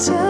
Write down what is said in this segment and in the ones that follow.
to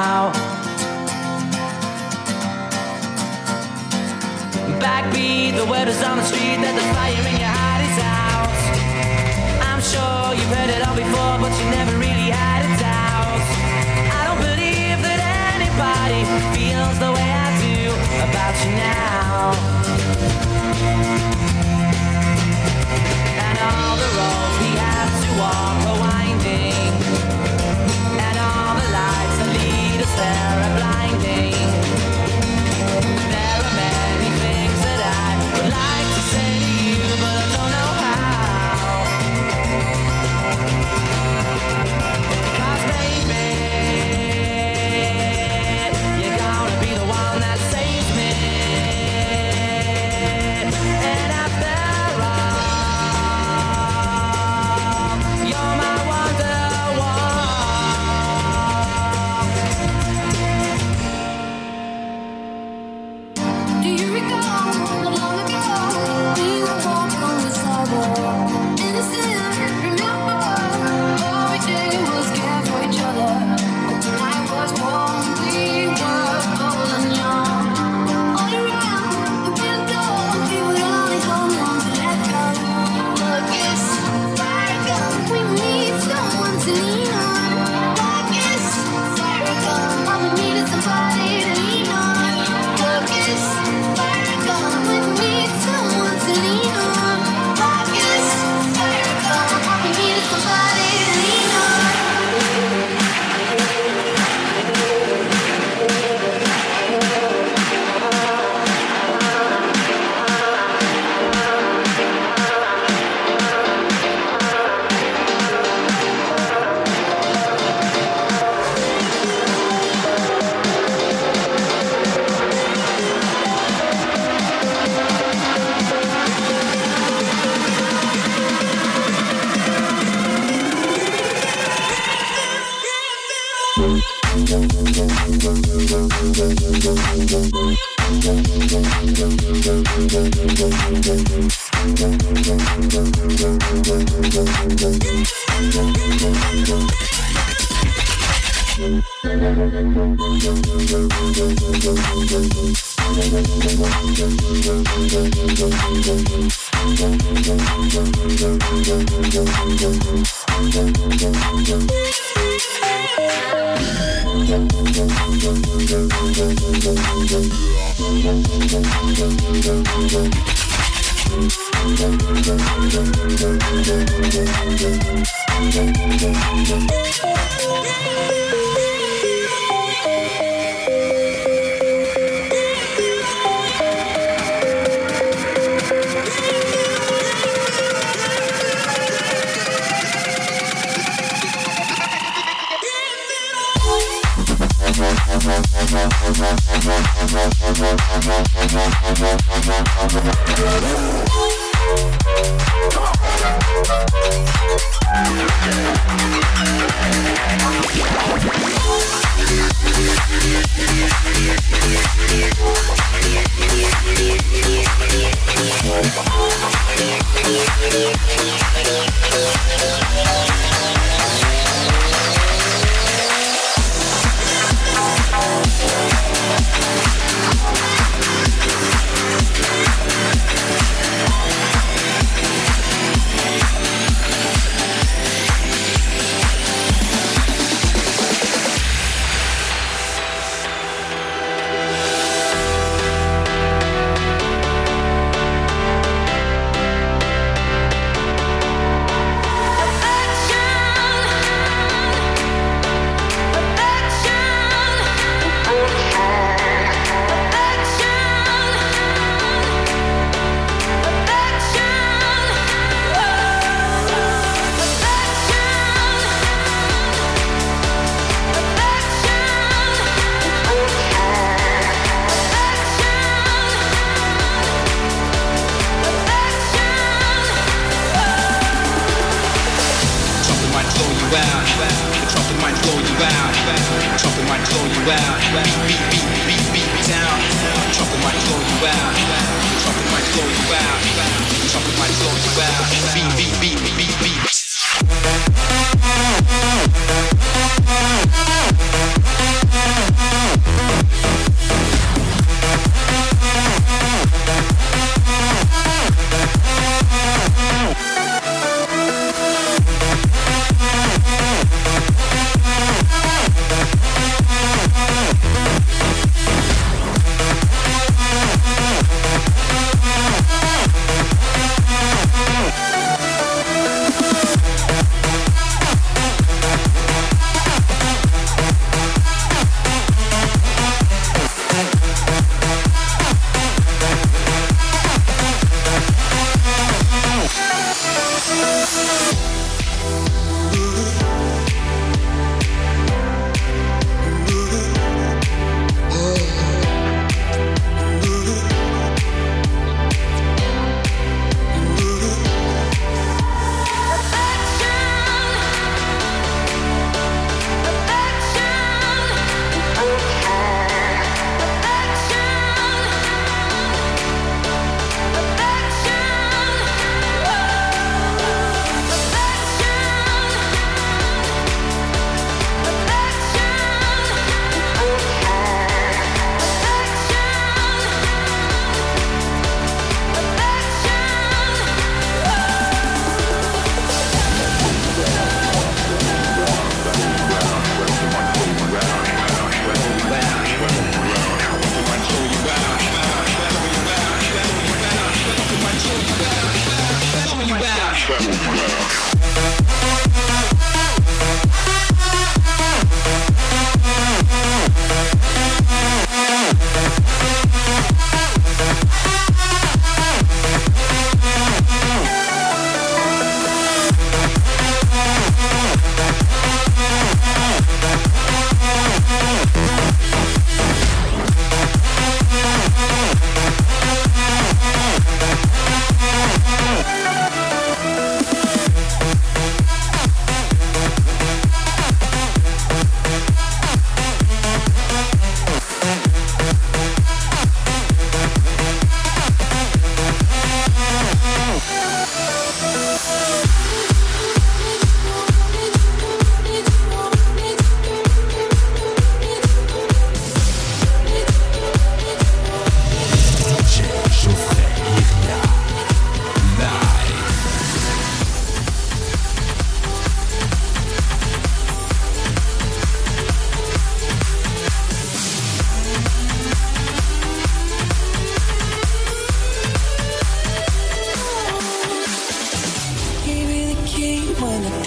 out. The trouble might blow you out. The trouble might blow you out. Beat, beat, beat, beat, beat down. The trouble might blow you out. The trouble might blow you out. The trouble might blow you out. Beat, beat, beat, beat, beat. beat.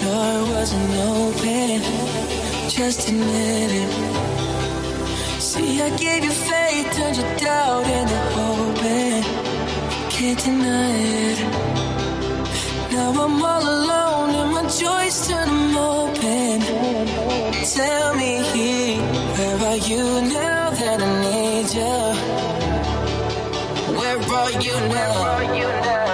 door wasn't open. Just admit it. See, I gave you faith, turned your doubt into open. Can't deny it. Now I'm all alone and my joys turn them open. Tell me, where are you now that I need you? Where are you now?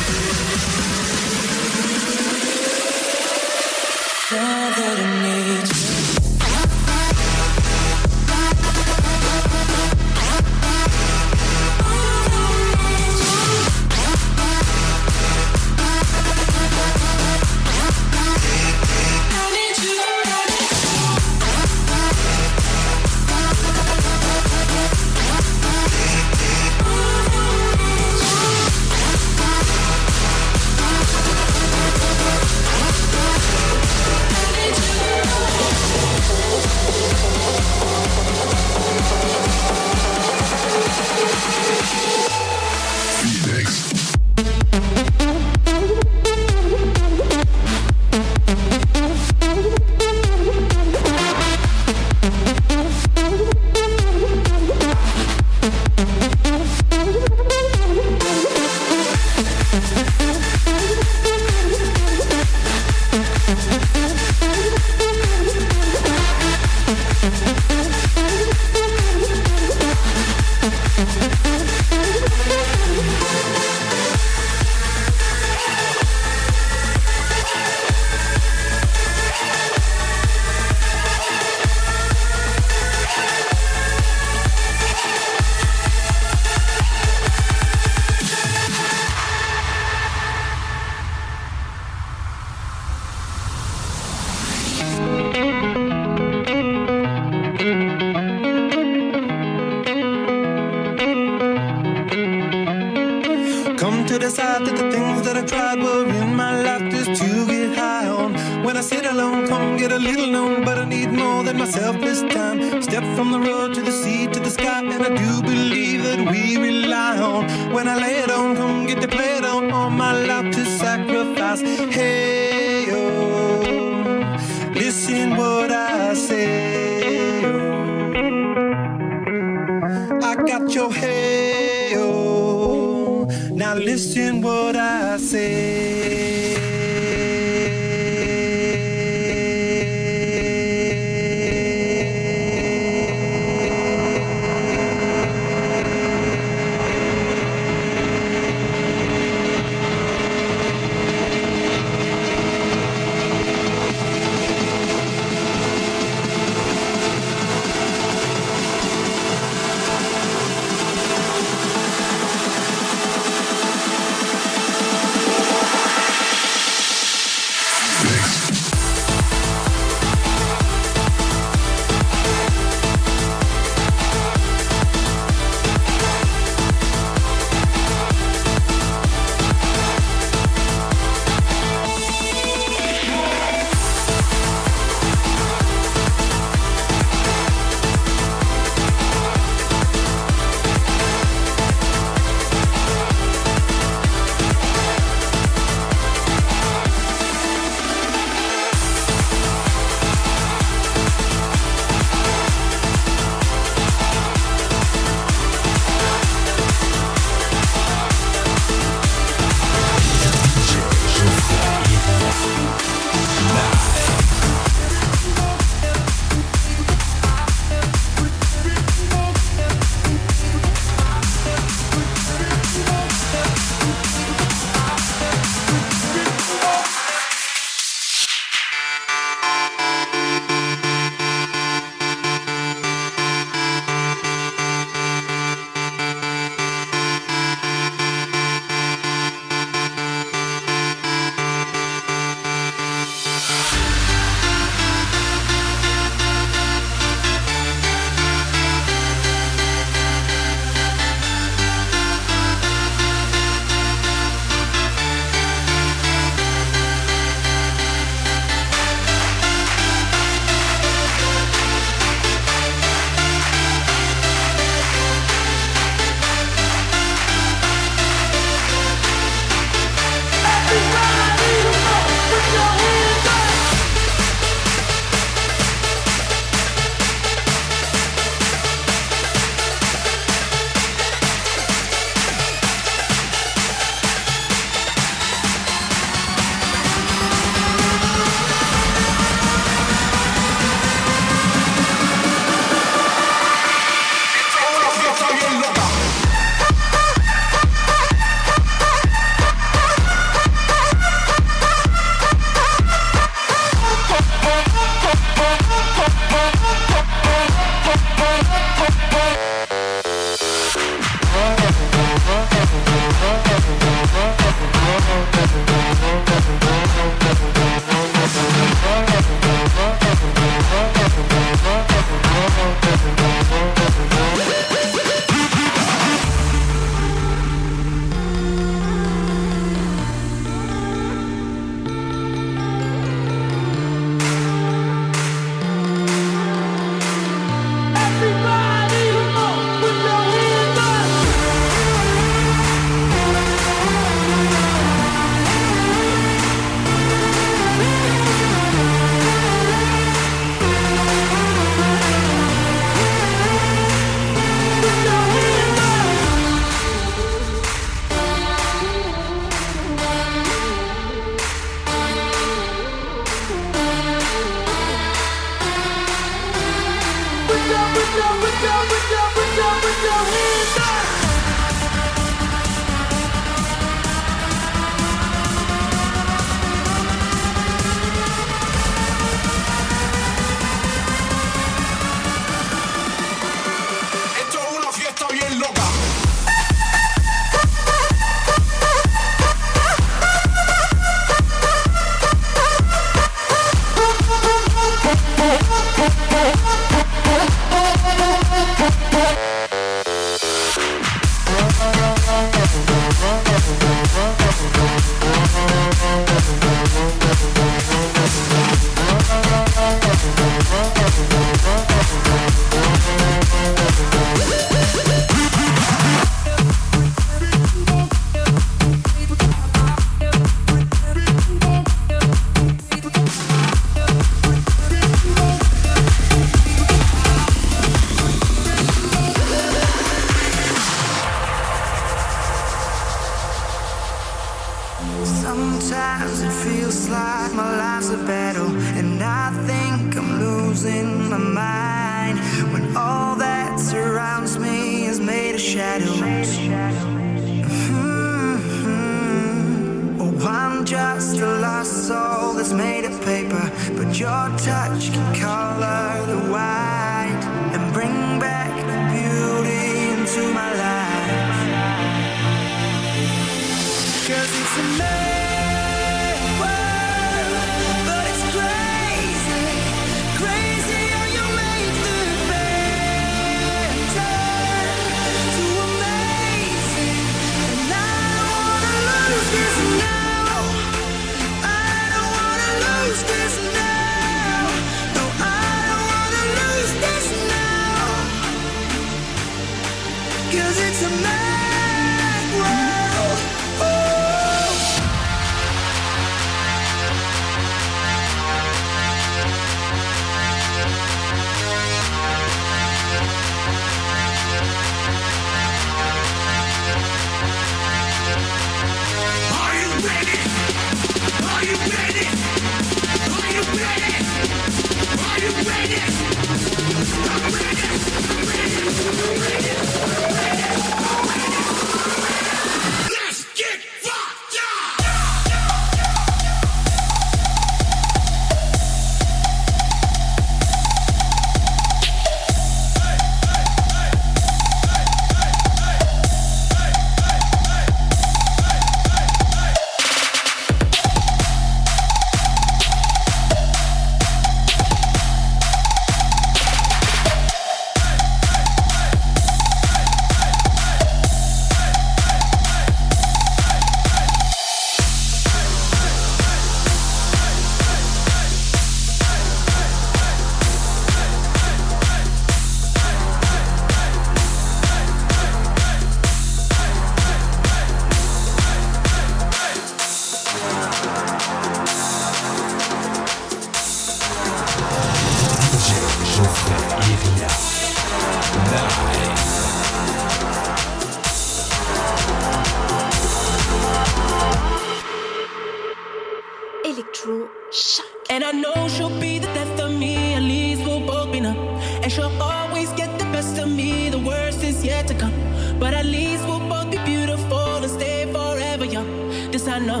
you. This I know.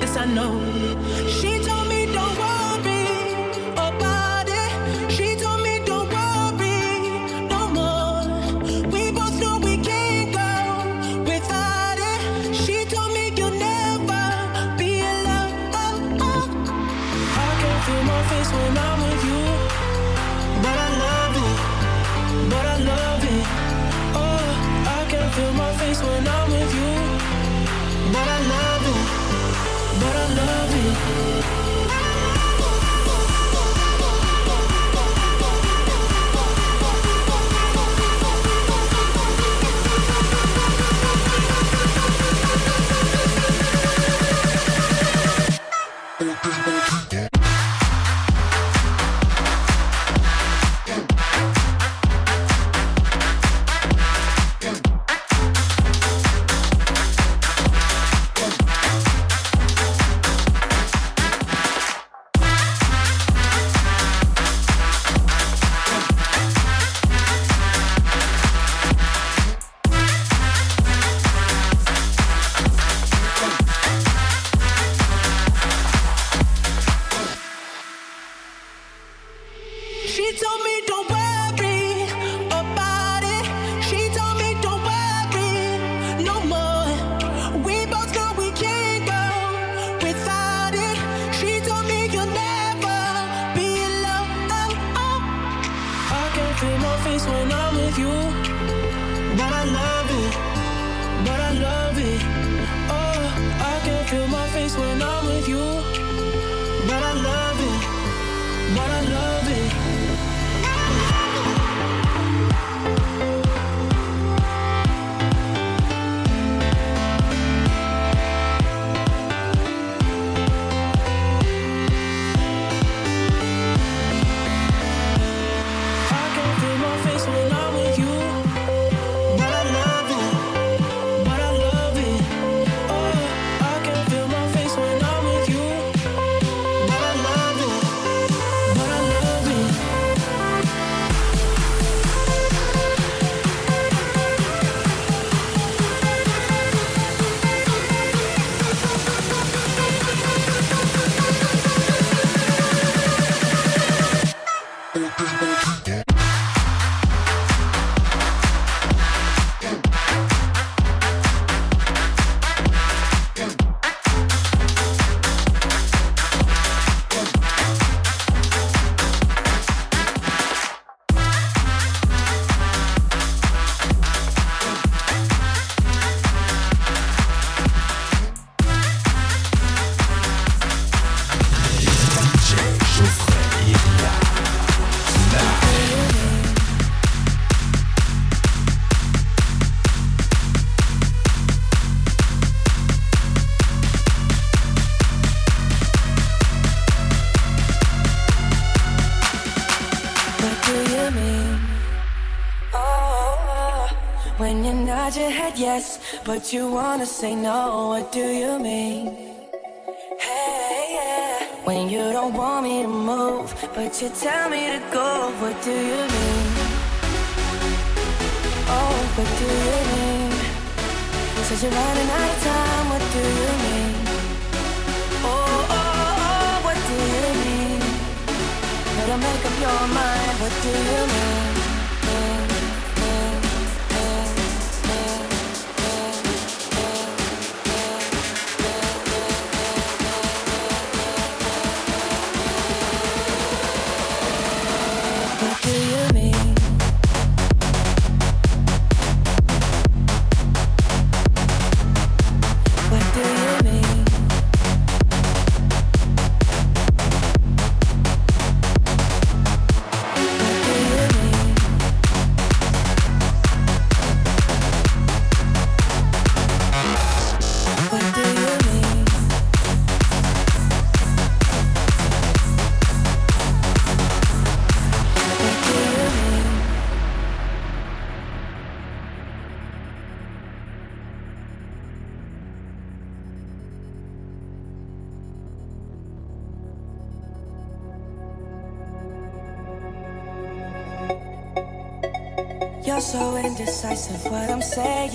This I know. She your head yes, but you wanna say no. What do you mean? Hey, yeah. When you don't want me to move, but you tell me to go. What do you mean? Oh, what do you mean? Says you're running out of time. What do you mean? Oh, oh, oh, what do you mean? Better make up your mind. What do you mean?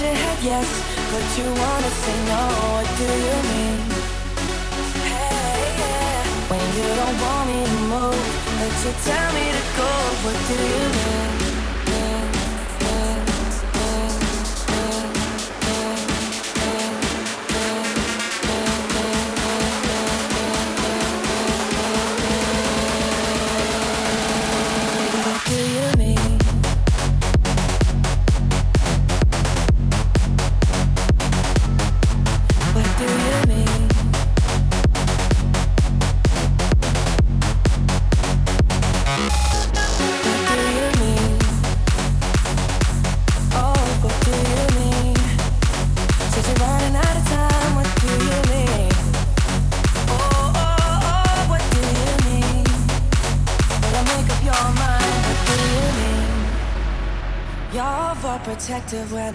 nod your head yes, but you wanna say no, what do you mean? Hey, yeah. When you don't want me to move, but you tell me to go, what do you mean?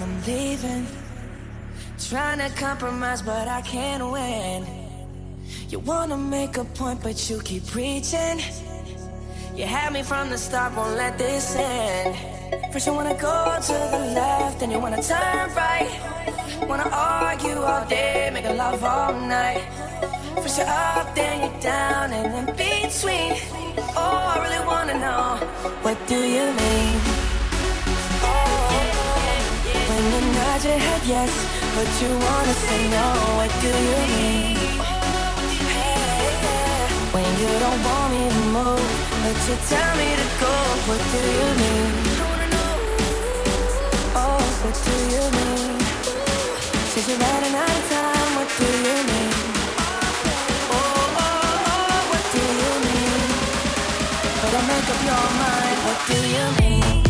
I'm leaving. Trying to compromise, but I can't win. You wanna make a point, but you keep preaching. You had me from the start, won't let this end. First, you wanna go to the left, then you wanna turn right. Wanna argue all day, make a love all night. First, you're up, then you're down, and in between. Oh, I really wanna know, what do you mean? Nod your head yes, but you wanna say no, what do you mean? When you don't want me to move, but you tell me to go, what do you mean? Oh, what do you mean? Says you're running out of time, what do you mean? Oh, oh, oh, what do you mean? Better make up your mind, what do you mean?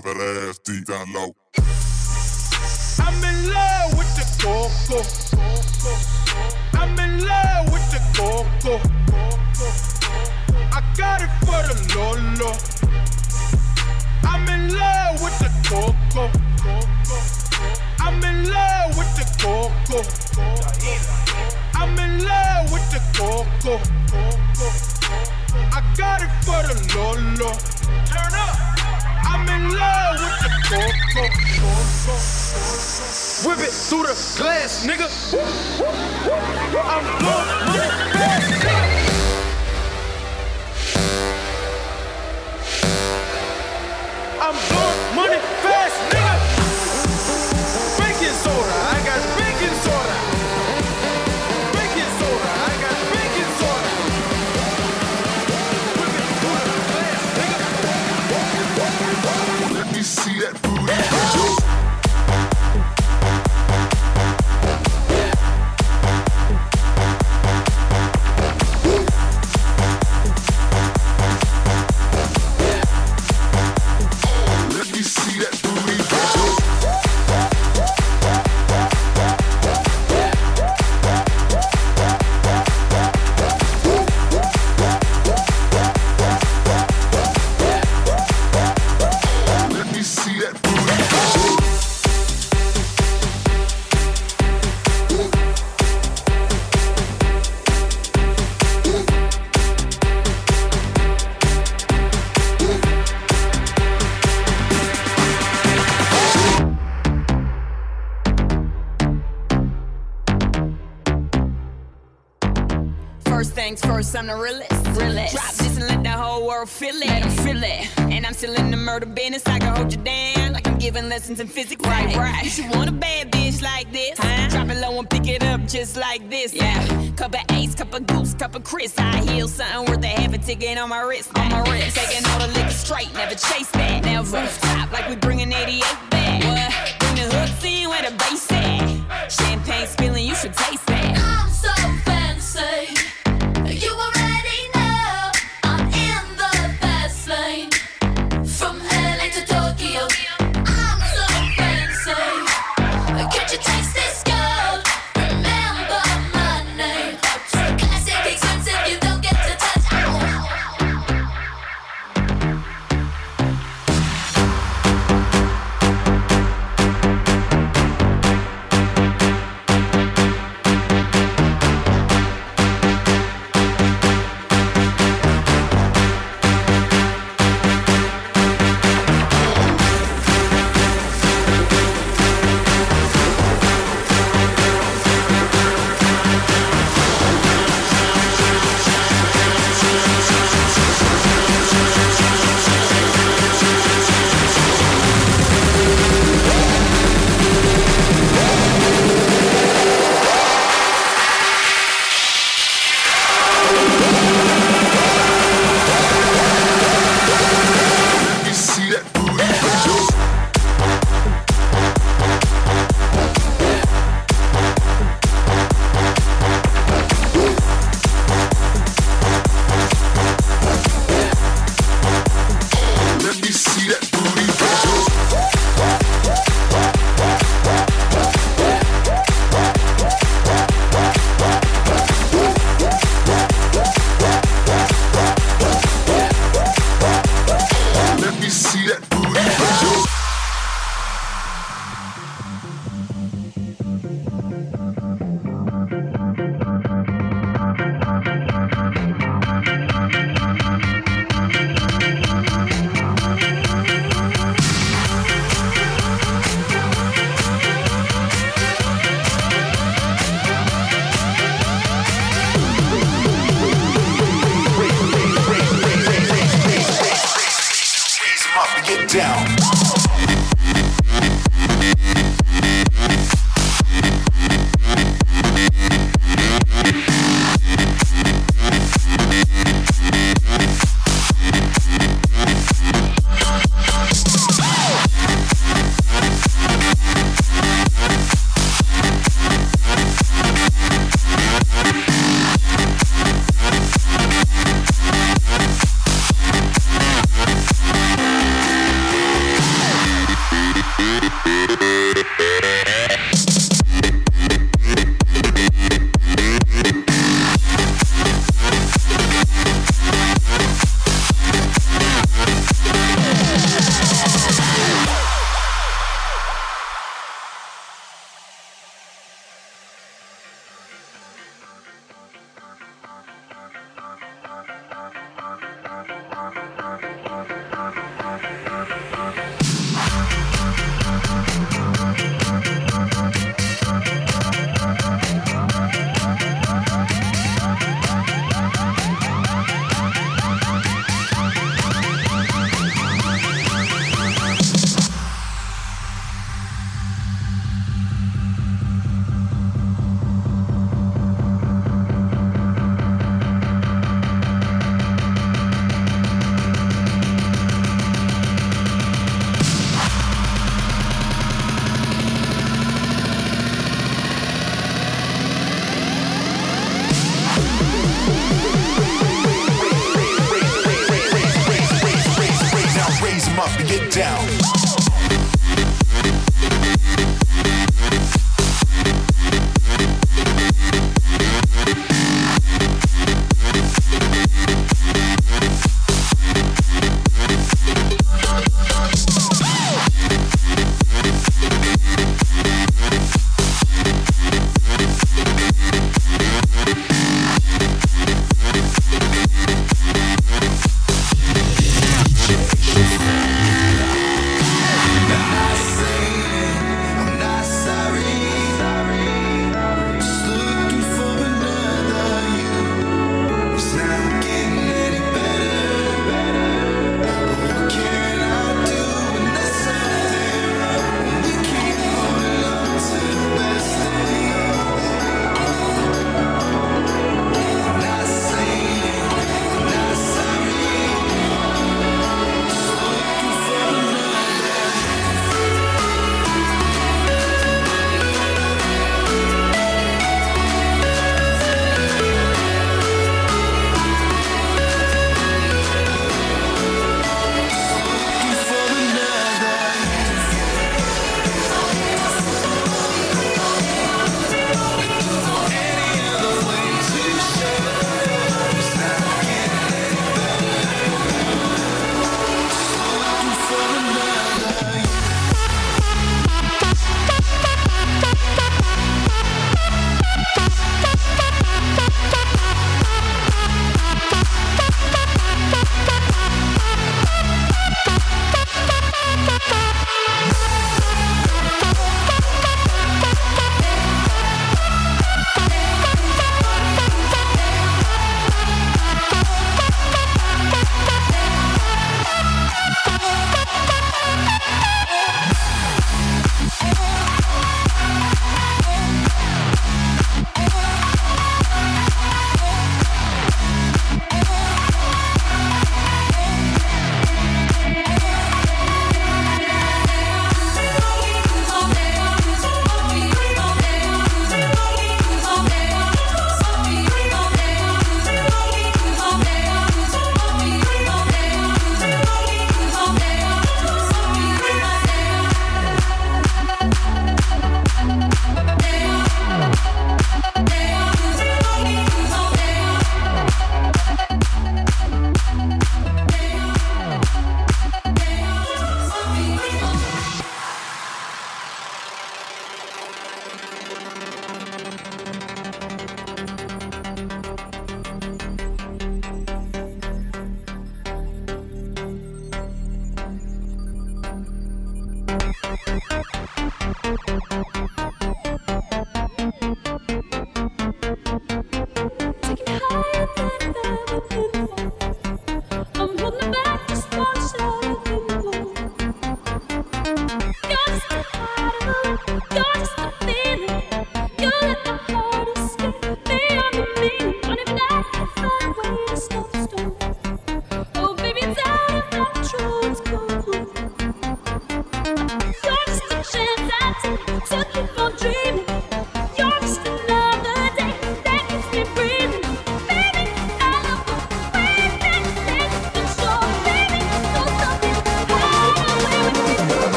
drop that ass deep down low. Through the glass, nigga. I'm blowing I'm the realest. realest. Drop this and let the whole world feel it. Let 'em feel it. And I'm still in the murder business. I can hold you down like I'm giving lessons in physics. Right, right. You should want a bad bitch like this. Huh? Drop it low and pick it up just like this. Yeah. Cup of ace, cup of goose, cup of Cris. I heal something worth a half a ticket on my wrist. On my wrist. Taking all the liquor straight, never chase that. Now rooftop like we bringing 88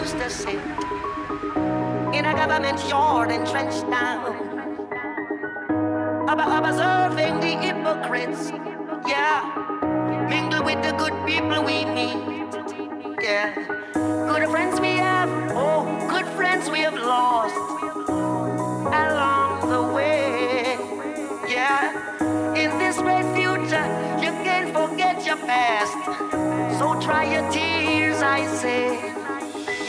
used to sit in a government yard and trench down, observing the hypocrites, yeah, mingle with the good people we meet, yeah. Good friends we have, oh, good friends we have lost along the way, yeah. In this great future, you can't forget your past. So dry your tears, I say.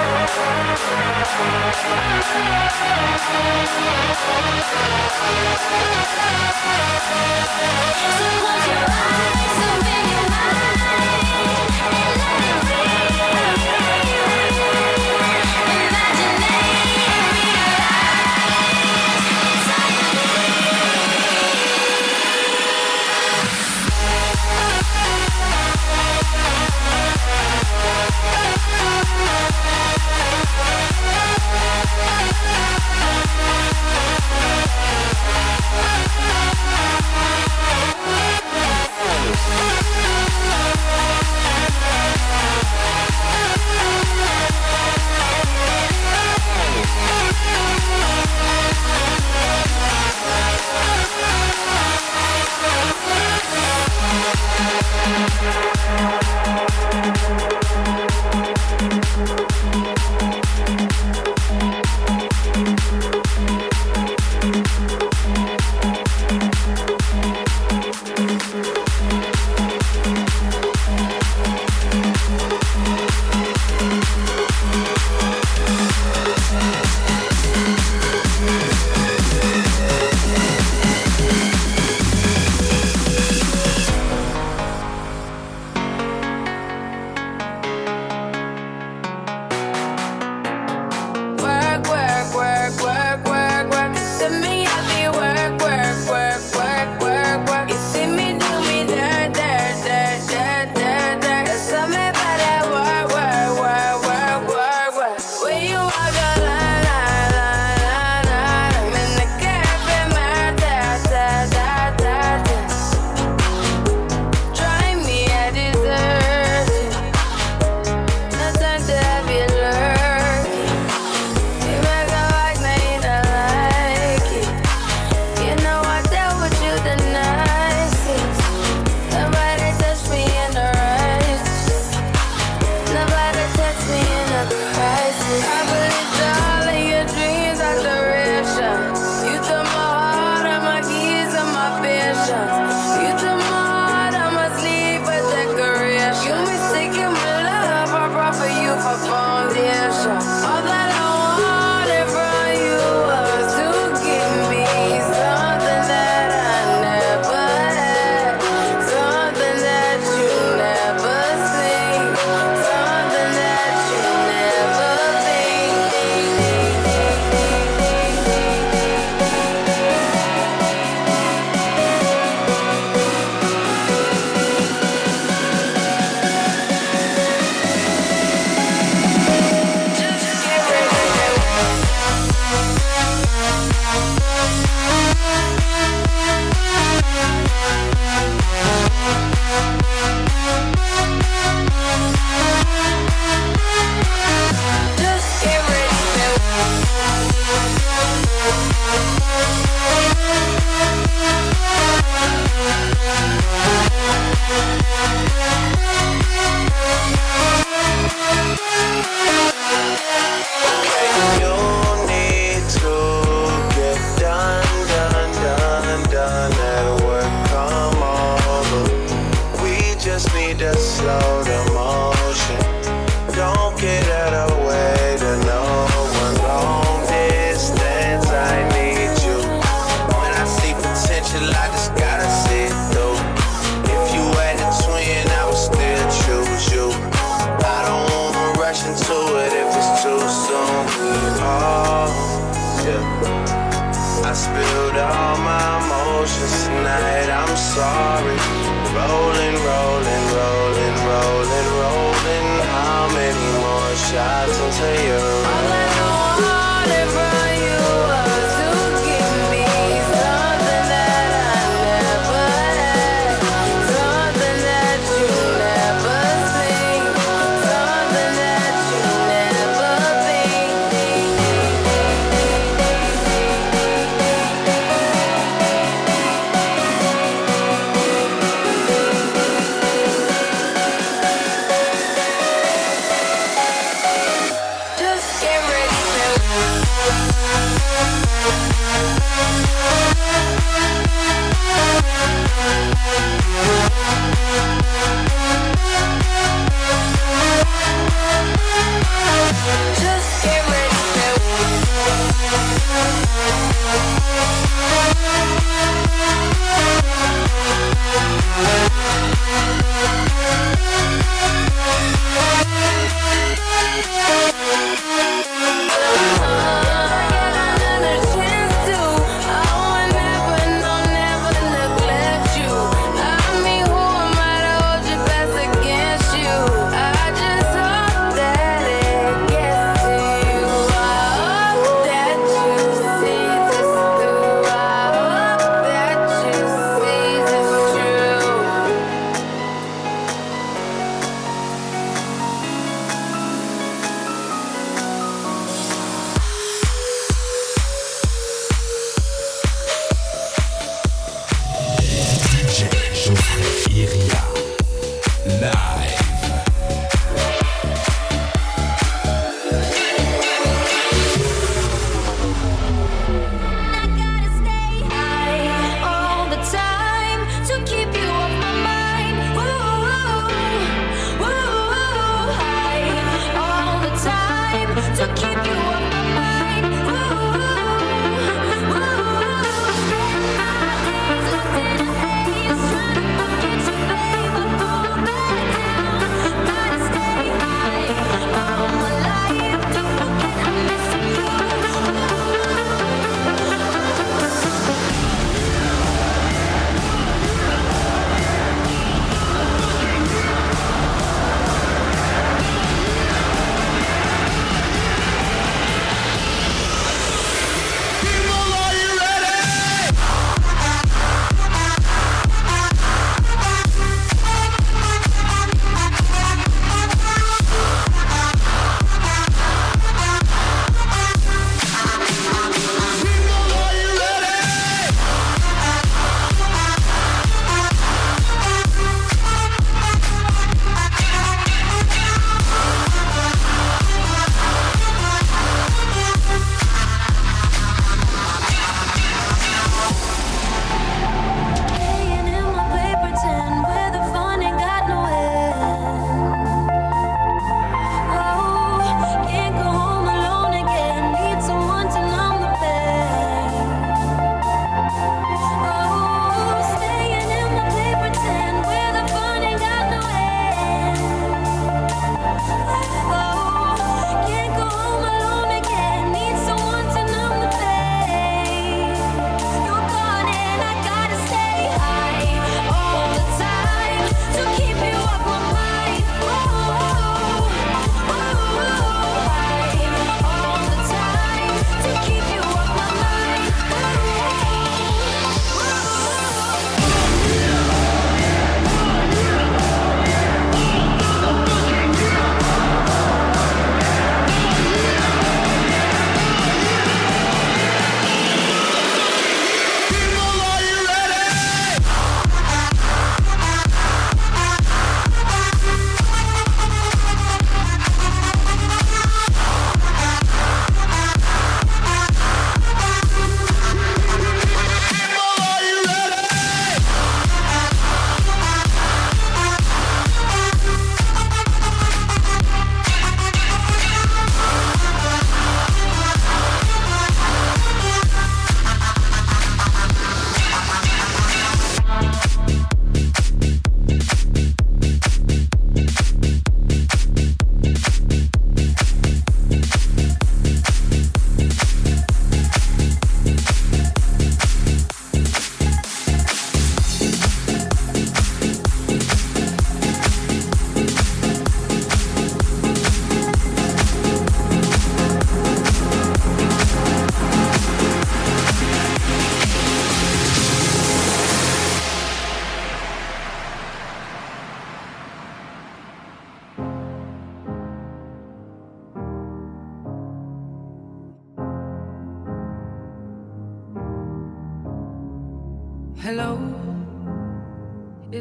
So close your eyes and be your mind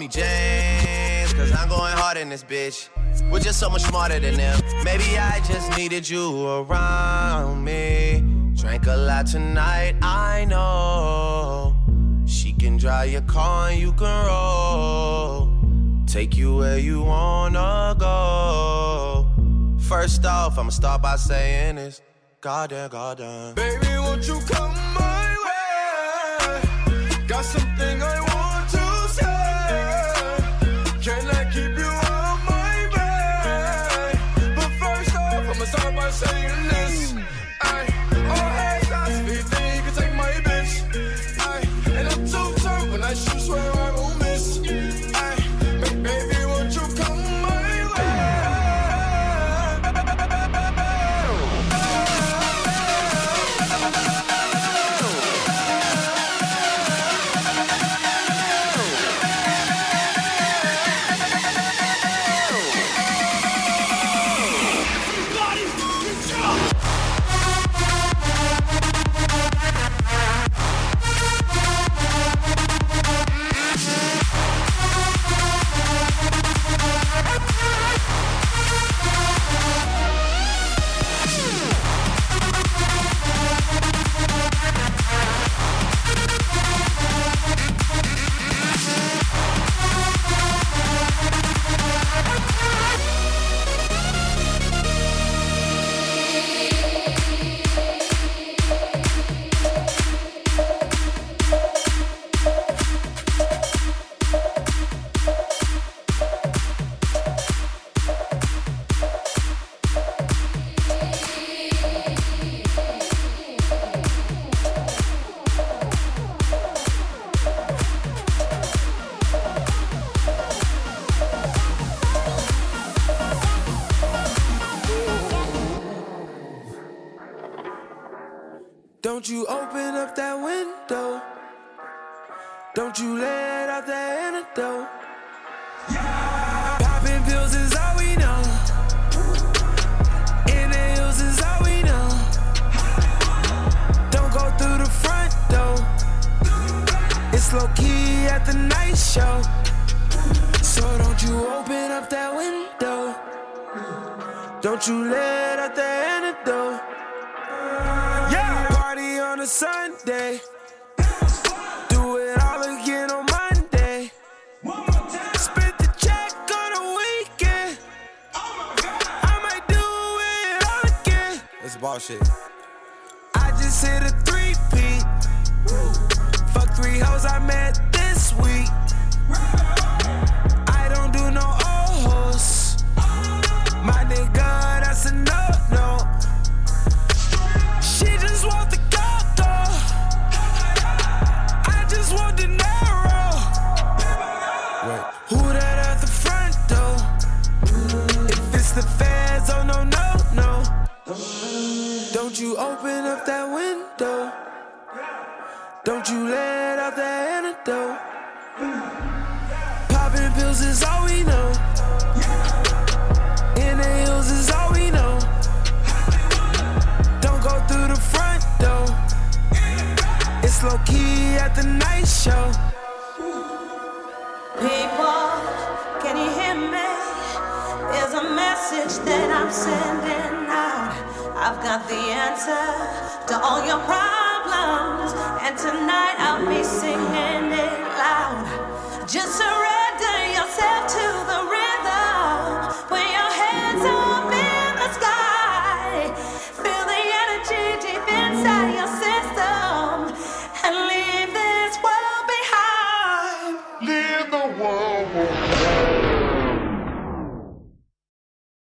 me James, cause I'm going hard in this bitch. We're just so much smarter than them. Maybe I just needed you around me. Drank a lot tonight, I know. She can drive your car and you can roll. Take you where you wanna go. First off, I'ma start by saying this. Goddamn, goddamn. Baby, won't you come my way? Got something I want. thought by saying this.